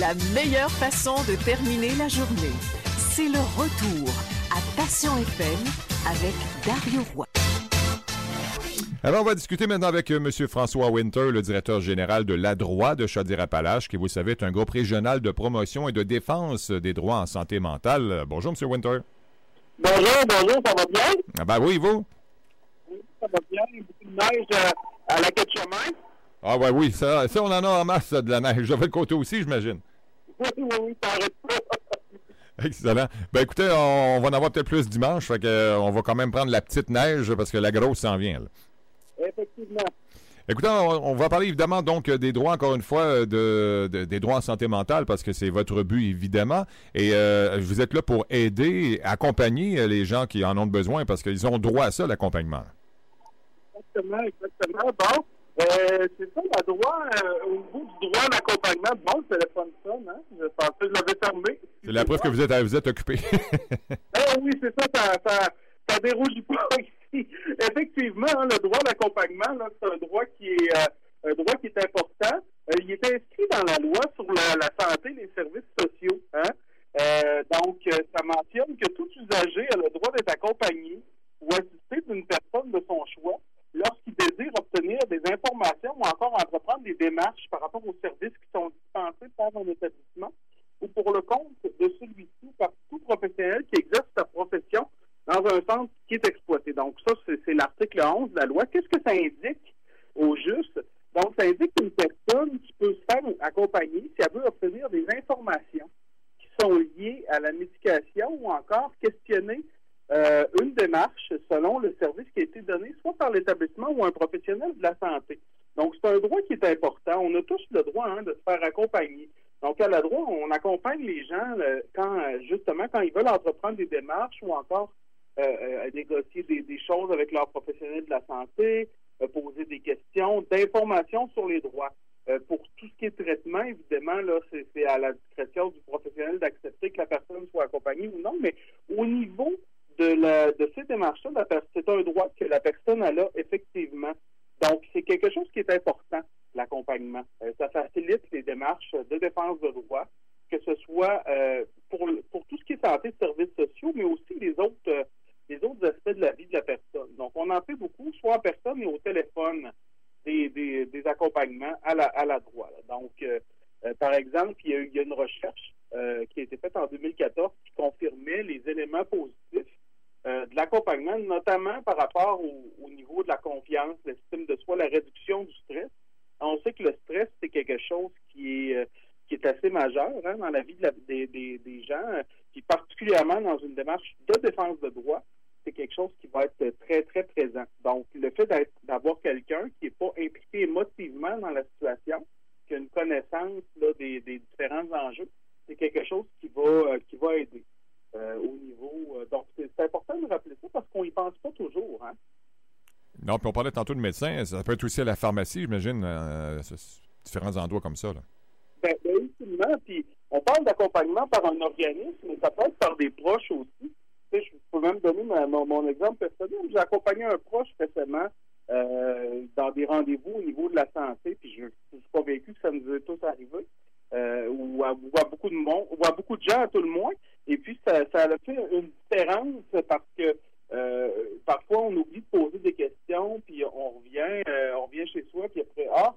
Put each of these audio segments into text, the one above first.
La meilleure façon de terminer la journée, c'est le retour à Passion FM avec Dario Roy. Alors, on va discuter maintenant avec euh, M. François Winter, le directeur général de l'ADROIT de Chaudière-Appalaches, qui, vous savez, est un groupe régional de promotion et de défense des droits en santé mentale. Bonjour, M. Winter. Bonjour, bonjour, ça va bien? Ah ben oui, vous? Oui, ça va bien. Beaucoup de neige euh, à la chemin. Ah ben oui, ça, ça, on en a en masse, de la neige. J'avais le côté aussi, j'imagine. Oui, oui, oui, ça arrête pas. Excellent. Ben écoutez, on, va en avoir peut-être plus dimanche, fait que, euh, on va quand même prendre la petite neige parce que la grosse s'en vient. là. Effectivement. Écoutez, on, on va parler évidemment donc des droits, encore une fois, de, de- des droits en santé mentale, parce que c'est votre but, évidemment. Et euh, vous êtes là pour aider, accompagner les gens qui en ont besoin, parce qu'ils ont droit à ça, l'accompagnement. Exactement, exactement. Bon, euh, c'est ça, la droit, euh, au niveau du droit à l'accompagnement, bon, le téléphone sonne, hein? Je pensais que je l'avais fermé. C'est la preuve que vous êtes, vous êtes occupé. Ah oui, c'est ça, ça, ça, ça déroule pas ici. Effectivement, hein, le droit d'accompagnement, là, c'est un droit qui est euh, un droit qui est important. Il est inscrit dans la loi sur la, la santé et les services sociaux. Hein? Donc, ça mentionne que tout usager a le droit d'être accompagné ou assisté d'une personne de son choix lorsqu'il désire obtenir des informations ou encore entreprendre des démarches par rapport aux services qui sont dispensés par un établissement ou pour le compte de celui-ci par tout professionnel qui exerce sa profession dans un centre qui est exploité. Donc, ça, c'est l'article 11 de la loi. Qu'est-ce que ça indique au juste? Donc, ça indique qu'une personne qui peut se faire accompagner si elle veut obtenir des informations qui sont liées à la médication ou encore questionner euh, une démarche selon le service qui a été donné soit par l'établissement ou un professionnel de la santé. Donc, c'est un droit qui est important. On a tous le droit hein, de se faire accompagner. Donc, à la droit, on accompagne les gens euh, quand, euh, justement, quand ils veulent entreprendre des démarches ou encore négocier des, choses avec leurs professionnels de la santé, poser des questions, d'informations sur les droits. Pour tout ce qui est traitement, évidemment, là, c'est à la discrétion du professionnel d'accepter que la personne soit accompagnée ou non, mais au niveau de, ces démarches-là, c'est un droit que la personne a là, effectivement. Donc, c'est quelque chose qui est important, l'accompagnement. Euh, ça facilite les démarches de défense de droit, que ce soit euh, pour, pour tout ce qui est santé, services sociaux, mais aussi les autres, euh, les autres aspects de la vie de la personne. Donc, on en fait beaucoup, soit en personne et au téléphone, des, des, accompagnements à la, à la droit. Donc, par exemple, il y, a, il y a une recherche qui a été faite en 2014 qui confirmait les éléments positifs l'accompagnement, notamment par rapport au, au niveau de la confiance, l'estime de soi, la réduction du stress. On sait que le stress, c'est quelque chose qui est, euh, qui est assez majeur hein, dans la vie de la- des, des- des gens, euh, puis particulièrement dans une démarche de défense de droit, c'est quelque chose qui va être très, très présent. Donc, le fait d'avoir quelqu'un qui n'est pas impliqué émotivement dans la situation, qui a une connaissance des, des différents enjeux, c'est quelque chose qui va, euh, qui va aider au niveau. euh, donc, c'est important de rappeler ça parce qu'on y pense pas toujours. Hein? non, puis on parlait tantôt de médecin, ça peut être aussi à la pharmacie, j'imagine, euh, différents endroits comme ça. Là. Ben, ben, ultimement, puis on parle d'accompagnement par un organisme, mais ça peut être par des proches aussi. Tu sais, je peux même donner ma- mon, mon exemple personnel. J'ai accompagné un proche récemment euh, dans des rendez-vous au niveau de la santé, puis je, je suis convaincu que ça nous est tous arrivé, euh, ou, à, ou à beaucoup de à beaucoup de gens à tout le moins. Et puis ça, a fait une différence parce que euh, parfois on oublie de poser des questions, puis on revient, euh, on revient chez soi, puis après ah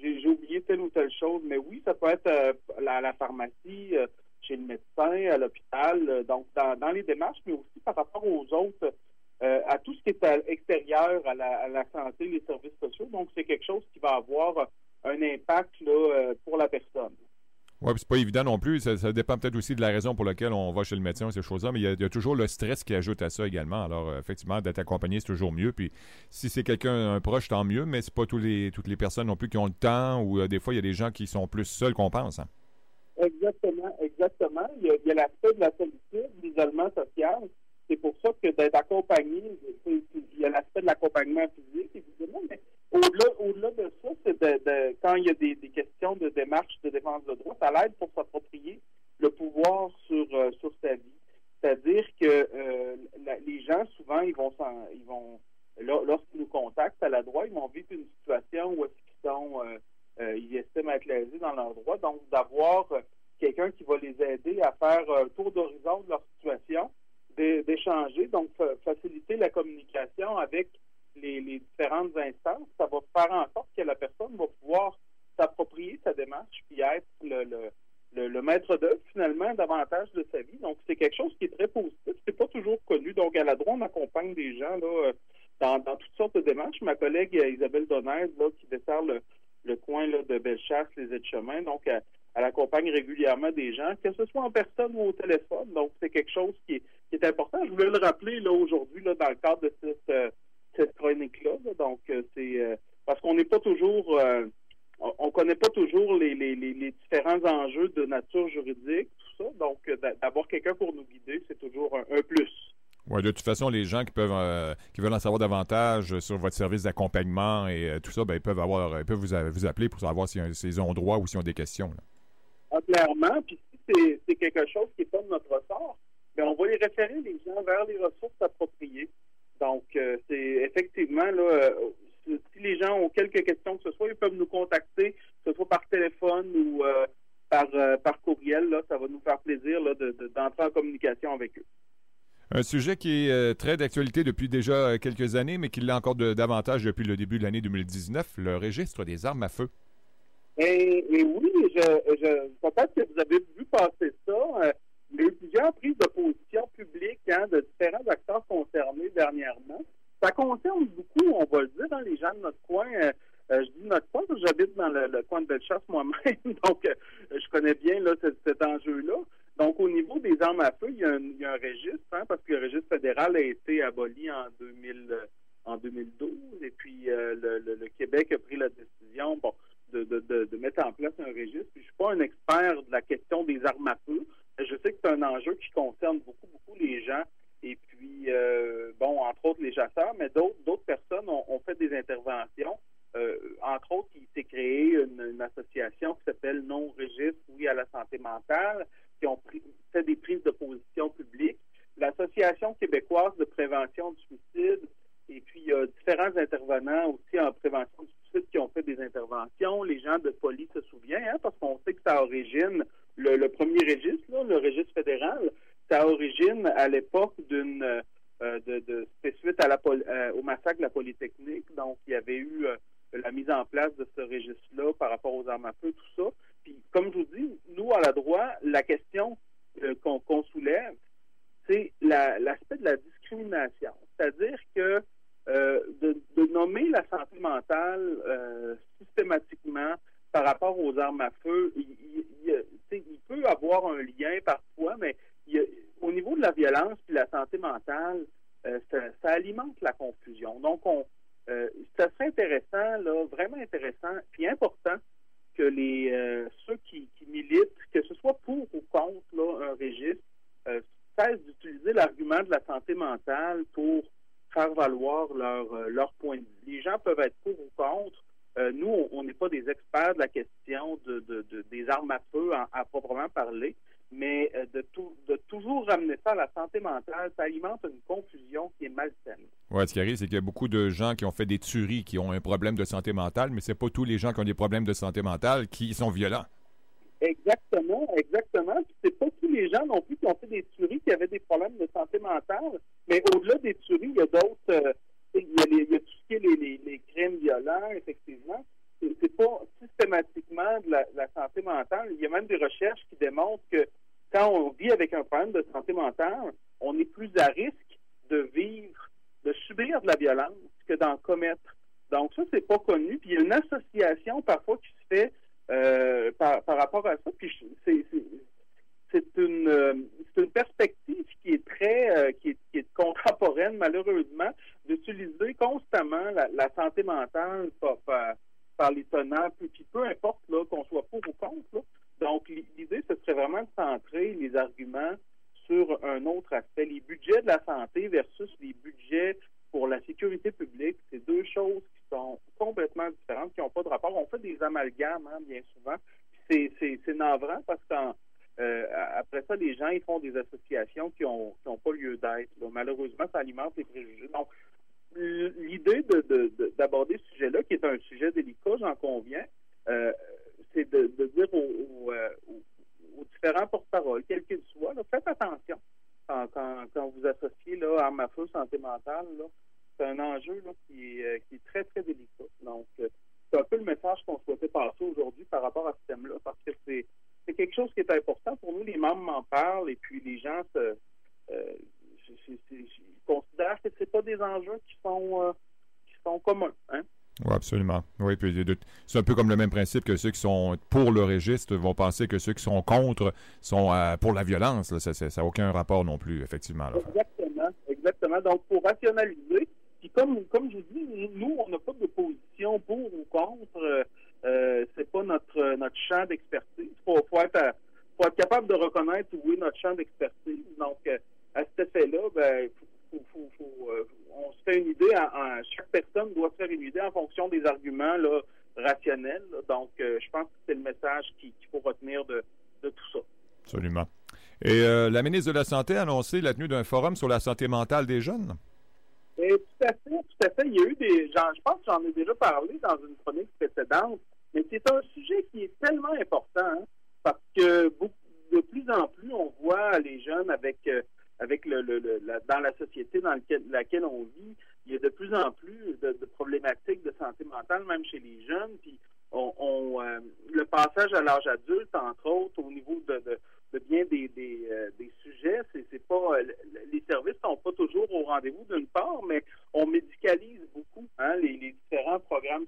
j'ai oublié telle ou telle chose. Mais oui, ça peut être euh, la, pharmacie, chez le médecin, à l'hôpital, donc dans, les démarches, mais aussi par rapport aux autres, à tout ce qui est à extérieur à la, à la santé, les services sociaux. Donc, c'est quelque chose qui va avoir un impact là, pour la personne. Oui, c'est pas évident non plus. Ça, dépend peut-être aussi de la raison pour laquelle on va chez le médecin, ces choses-là, mais il y, a, toujours le stress qui ajoute à ça également. Alors, euh, effectivement, d'être accompagné, c'est toujours mieux. Puis, si c'est quelqu'un, un proche, tant mieux, mais c'est pas tous les, toutes les personnes non plus qui ont le temps, ou euh, des fois, il y a des gens qui sont plus seuls qu'on pense. hein. Exactement, exactement. Il y a, l'aspect de la solitude, de l'isolement social. C'est pour ça que d'être accompagné, il y a l'aspect de l'accompagnement physique, évidemment, mais au-delà au-delà de ça, c'est quand il y a des, questions de démarche de défense de droit, ça l'aide pour s'approprier le pouvoir sur, euh, sur sa vie. C'est-à-dire que euh, les gens, souvent, ils vont ils vont lorsqu'ils nous contactent à la droit, ils vont vivre une situation où est-ce qu'ils sont euh, euh, ils estiment être lésés dans leurs droits. Donc, d'avoir euh, quelqu'un qui va les aider à faire un tour d'horizon de leur situation, d'échanger, donc faciliter la communication avec les, différentes instances. Ça va faire en sorte que la personne va pouvoir s'approprier sa démarche puis être le, le, maître d'œuvre finalement davantage de sa vie. Donc c'est quelque chose qui est très positif. C'est pas toujours connu. Donc à la droite, on accompagne des gens là, dans, toutes sortes de démarches. Ma collègue Isabelle Donner, là, qui dessert le, le coin là, de Bellechasse, les aides-chemins, donc elle accompagne régulièrement des gens, que ce soit en personne ou au téléphone. Donc, c'est quelque chose qui est, important. Je voulais le rappeler là aujourd'hui là, dans le cadre de cette, euh, chronique-là. Donc, euh, c'est euh, parce qu'on n'est pas toujours on connaît pas toujours les, différents enjeux de nature juridique, tout ça. Donc, d'avoir quelqu'un pour nous guider, c'est toujours un, plus. Oui, de toute façon, les gens qui peuvent qui veulent en savoir davantage sur votre service d'accompagnement et tout ça, ben, ils peuvent avoir peuvent vous, appeler pour savoir s'ils ont droit ou s'ils ont des questions. Ah, clairement. Puis si c'est quelque chose qui n'est pas de notre ressort, bien, on va les référer les gens vers les ressources appropriées. Donc, euh, c'est effectivement là. Euh, si les gens ont quelques questions que ce soit, ils peuvent nous contacter, que ce soit par téléphone ou euh, par, par courriel. Là, ça va nous faire plaisir d'entrer en communication avec eux. Un sujet qui est très d'actualité depuis déjà quelques années, mais qui l'est encore davantage depuis le début de l'année 2019, le registre des armes à feu. Et, oui, je, je peut-être que vous avez vu passer ça. Euh, eu plusieurs prises de position publiques hein, de différents acteurs concernés dernièrement. Ça concerne beaucoup, on va le dire, hein, les gens de notre coin. Euh, euh, je dis notre coin parce que j'habite dans le, coin de Bellechasse moi-même, donc je connais bien cet, enjeu-là. Donc, au niveau des armes à feu, il y a un, registre, hein, parce que le registre fédéral a été aboli en 2000, en 2012, et puis le, Québec a pris la décision. De, de, de, mettre en place un registre. je ne suis pas un expert de la question des armes à feu. C'est un enjeu qui concerne beaucoup, beaucoup les gens. Et puis, euh, bon, entre autres les chasseurs, mais d'autres, personnes ont, fait des interventions. Euh, entre autres, il s'est créé une, association qui s'appelle Non Registre, oui à la santé mentale, qui ont fait des prises de position publiques. L'Association québécoise de prévention du suicide, et puis il y a différents intervenants aussi en prévention du qui ont fait des interventions. Les gens de police se souviennent, hein, parce qu'on sait que ça origine le, premier registre, le registre fédéral, ça origine à l'époque d'une euh, de, suite à la, euh, au massacre de la Polytechnique. Donc, il y avait eu euh, la mise en place de ce registre-là par rapport aux armes à feu, tout ça. Puis, comme je vous dis, nous, à la droite, la question qu'on soulève, c'est l'aspect de la discrimination. C'est-à-dire que euh, de, nommer la santé mentale euh, systématiquement par rapport aux armes à feu, il, peut avoir un lien parfois, mais au niveau de la violence et la santé mentale, euh, ça, alimente la confusion. Donc, on, ça serait intéressant, là, vraiment intéressant, puis important que les ceux qui, qui, militent, que ce soit pour contre là, un registre, cessent d'utiliser l'argument de la santé mentale pour faire valoir leur, euh, leur point de vue. Les gens peuvent être pour ou contre. Euh, nous, on n'est pas des experts de la question de, des armes à feu à proprement parler, mais euh, de, tout, de toujours ramener ça à la santé mentale, ça alimente une confusion qui est malsaine. Oui, ce qui arrive, c'est qu'il y a beaucoup de gens qui ont fait des tueries qui ont un problème de santé mentale, mais c'est pas tous les gens qui ont des problèmes de santé mentale qui sont violents. Exactement, exactement. C'est pas tous les gens non plus qui ont fait des tueries qui avaient des problèmes de santé mentale, mais au-delà des tueries, il y a d'autres. Euh, il, y a tout ce qui est les, les, crimes violents, effectivement. C'est pas systématiquement de la, la, santé mentale. Il y a même des recherches qui démontrent que quand on vit avec un problème de santé mentale, on est plus à risque de vivre, de subir de la violence que d'en commettre. Donc ça, c'est pas connu. Puis il y a une association parfois qui par, rapport à ça. Puis c'est une, euh, une perspective qui est très euh, qui, est, qui, est, contemporaine malheureusement d'utiliser constamment la, la, santé mentale par, par, les tenants puis, peu importe là qu'on soit pour ou contre là. donc l'idée ce serait vraiment de centrer les arguments sur un autre aspect les budgets de la santé versus les budgets pour la sécurité publique c'est deux choses qui sont complètement différentes, qui n'ont pas de rapport. On fait des amalgames, hein, bien souvent. C'est navrant parce qu'après euh, ça, les gens ils font des associations qui n'ont qui pas lieu d'être. Malheureusement, ça alimente les préjugés. Donc, l'idée d'aborder de, ce sujet-là, qui est un sujet délicat, j'en conviens, euh, c'est de, dire aux, aux, parole, quel qu'il soit, faites attention quand, vous associez là, arme à feu, santé mentale. C'est un enjeu qui, est, qui, est, très, très délicat. Donc, c'est un peu le message qu'on souhaitait passer aujourd'hui par rapport à ce thème-là, parce que c'est quelque chose qui est important pour nous. Les membres m'en parlent et puis les gens se, considèrent que ce pas des enjeux qui sont, qui sont communs. Hein? Oui, absolument. Oui, puis c'est un peu comme le même principe que ceux qui sont pour le registre vont penser que ceux qui sont contre sont euh, pour la violence. Ça n'a aucun rapport non plus, effectivement. Exactement, exactement. Donc, pour rationaliser, puis comme, comme je vous dis, nous, on n'a pas de position pour ou contre. Euh, euh c'est pas notre, notre champ d'expertise. Il faut, être, faut être capable de reconnaître où est notre champ d'expertise. Donc, euh, à cet effet-là, ben, faut, faut, on se fait une idée, chaque personne doit se faire une idée en fonction des arguments là, rationnels. Donc, euh, je pense que c'est le message qu'il faut retenir de, tout ça. Absolument. Et euh, la ministre de la Santé a annoncé la tenue d'un forum sur la santé mentale des jeunes. Tout à fait, tout à fait. Il y a eu des. je pense que j'en ai déjà parlé dans une chronique précédente, mais c'est un sujet qui est tellement important hein, parce que de plus en plus, on voit les jeunes avec. Euh, avec le, dans la société dans laquelle on vit, il y a de plus en plus de, problématiques de santé mentale, même chez les jeunes. Puis on, euh, le passage à l'âge adulte, entre autres, au niveau de, bien des, euh, des, sujets, c'est, pas euh, les services sont pas toujours au rendez-vous d'une part, mais on médicalise beaucoup hein, les, différents programmes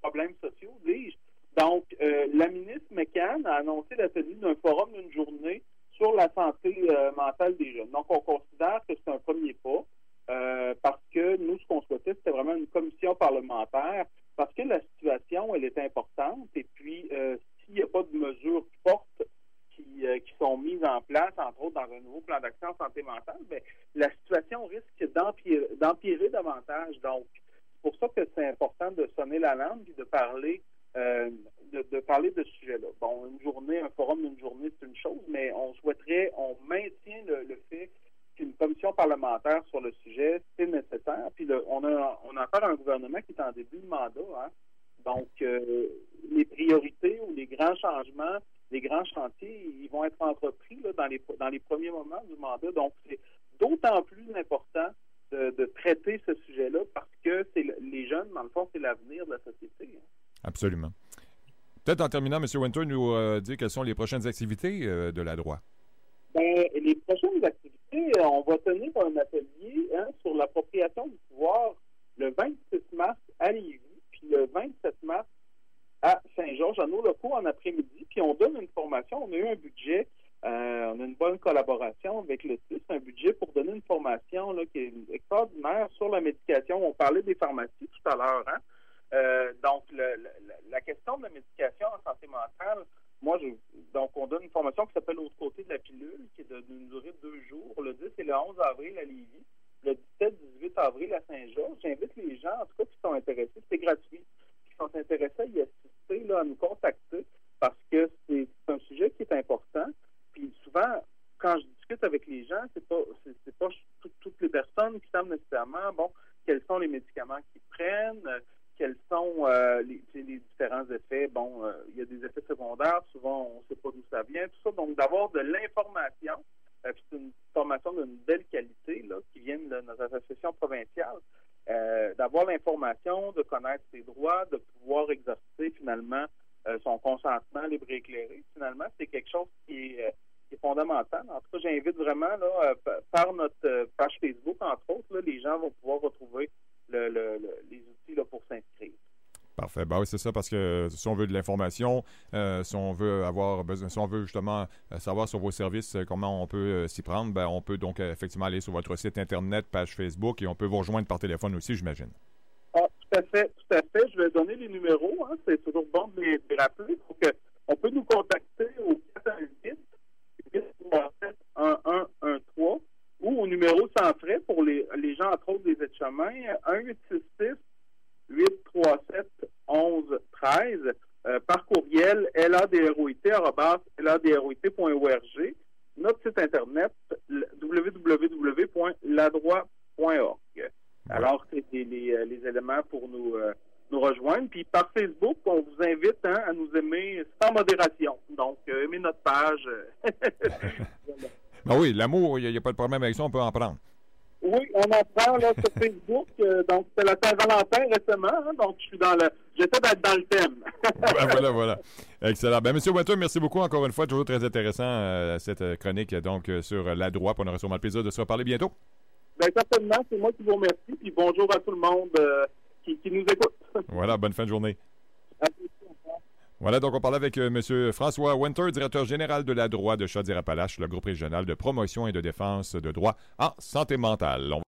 problèmes sociaux, dis-je. Donc, la ministre McCann a annoncé la tenue d'un forum d'une journée sur la santé euh, mentale des jeunes. Donc, on considère que c'est un premier pas euh, parce que nous, ce qu'on souhaitait, c'était vraiment une commission parlementaire parce que la situation, elle est importante et puis euh, s'il n'y a pas de mesures fortes qui, qui, sont mises en place, entre autres dans un nouveau plan d'action santé mentale, bien, la situation risque d'empirer davantage. Donc, c'est pour ça que c'est important de sonner la langue et de parler euh, de, parler de ce sujet-là. Bon, une journée, un forum d'une journée, c'est une chose, mais on souhaiterait, on maintient le, fait qu'une commission parlementaire sur le sujet, c'est nécessaire. Puis on a on a à un gouvernement qui est en début de mandat. Hein. Donc, euh, les priorités ou les grands changements, les grands chantiers, ils vont être entrepris dans, les, dans les premiers moments du mandat. Donc, c'est d'autant plus important de, traiter ce sujet-là parce que c'est les jeunes, dans le fond, c'est l'avenir de la société. Hein. Absolument. Peut-être en terminant, M. Winter, nous euh, dire quelles sont les prochaines activités euh, de la droite. Ben, les prochaines activités, euh, on va tenir un atelier hein, sur l'appropriation du pouvoir le 26 mars à Lévis, puis le 27 mars à Saint-Georges, à nos locaux en après-midi, puis on donne une formation. On a eu un budget, on a une bonne collaboration avec le CIS, un budget pour donner une formation là, qui est extraordinaire sur la médication. On parlait des pharmacies tout à l'heure, hein? Euh, donc, la question de la médication en santé mentale, moi, je, donc, on donne une formation qui s'appelle L'autre côté de la pilule, qui est d'une durée de deux jours, le 10 et le 11 avril à Lévis, le 17-18 avril à Saint-Georges. J'invite les gens, en tout cas, qui sont intéressés, c'est gratuit, qui sont intéressés à y assister, là, à nous contacter, parce que c'est un sujet qui est important. Puis souvent, quand je discute avec les gens, c'est pas c'est pas toutes les personnes qui savent nécessairement, bon, quels sont les médicaments qu'ils prennent, quels sont euh, les, différents effets. Bon, euh, il y a des effets secondaires, souvent on ne sait pas d'où ça vient, tout ça. Donc, d'avoir de l'information, euh, c'est une formation d'une belle qualité là, qui vient de notre association provinciale, d'avoir l'information, de connaître ses droits, de pouvoir exercer finalement son consentement libre et éclairé. Finalement, c'est quelque chose qui est, fondamental. En tout cas, j'invite vraiment, là, par notre page Facebook, entre autres, les gens vont pouvoir retrouver les outils pour s'inscrire. Parfait. Ben oui, c'est ça, parce que si on veut de l'information, euh, si on veut avoir besoin, si on veut justement euh, savoir sur vos services euh, comment on peut s'y prendre, ben on peut donc effectivement aller sur votre site Internet, page Facebook, et on peut vous rejoindre par téléphone aussi, j'imagine. Ah, tout à fait, tout à fait. Je vais donner les numéros. Hein. C'est toujours bon de les, rappeler. on peut nous contacter au 418 837 1113 ou au numéro sans frais pour les, les gens, entre autres, des aides-chemins, 1866 837 1113 euh, par courriel ladroit.org, notre site internet www.ladroit.org. Alors, c'est les, euh, les, éléments pour nous, euh, nous rejoindre. Puis par Facebook, on vous invite hein, à nous aimer sans modération. Donc, euh, aimez notre page. ben oui, l'amour, il n'y a, pas de problème avec ça, on peut en prendre. Oui, on en prend là, sur Facebook. Euh, donc, c'est la Saint-Valentin récemment. Hein, donc, je suis dans le. J'essaie d'être dans le thème. ben, voilà, voilà. Excellent. Ben, Monsieur Winter, merci beaucoup encore une fois. Toujours très intéressant euh, cette chronique donc sur la droite. On aura sûrement le plaisir de se reparler bientôt. Bien, certainement. C'est moi qui vous remercie. Puis bonjour à tout le monde qui, qui, nous écoute. voilà, bonne fin de journée. Voilà, donc on parlait avec euh, M. François Winter, directeur général de la droit de Chaudière-Appalaches, le groupe régional de promotion et de défense de droit en santé mentale.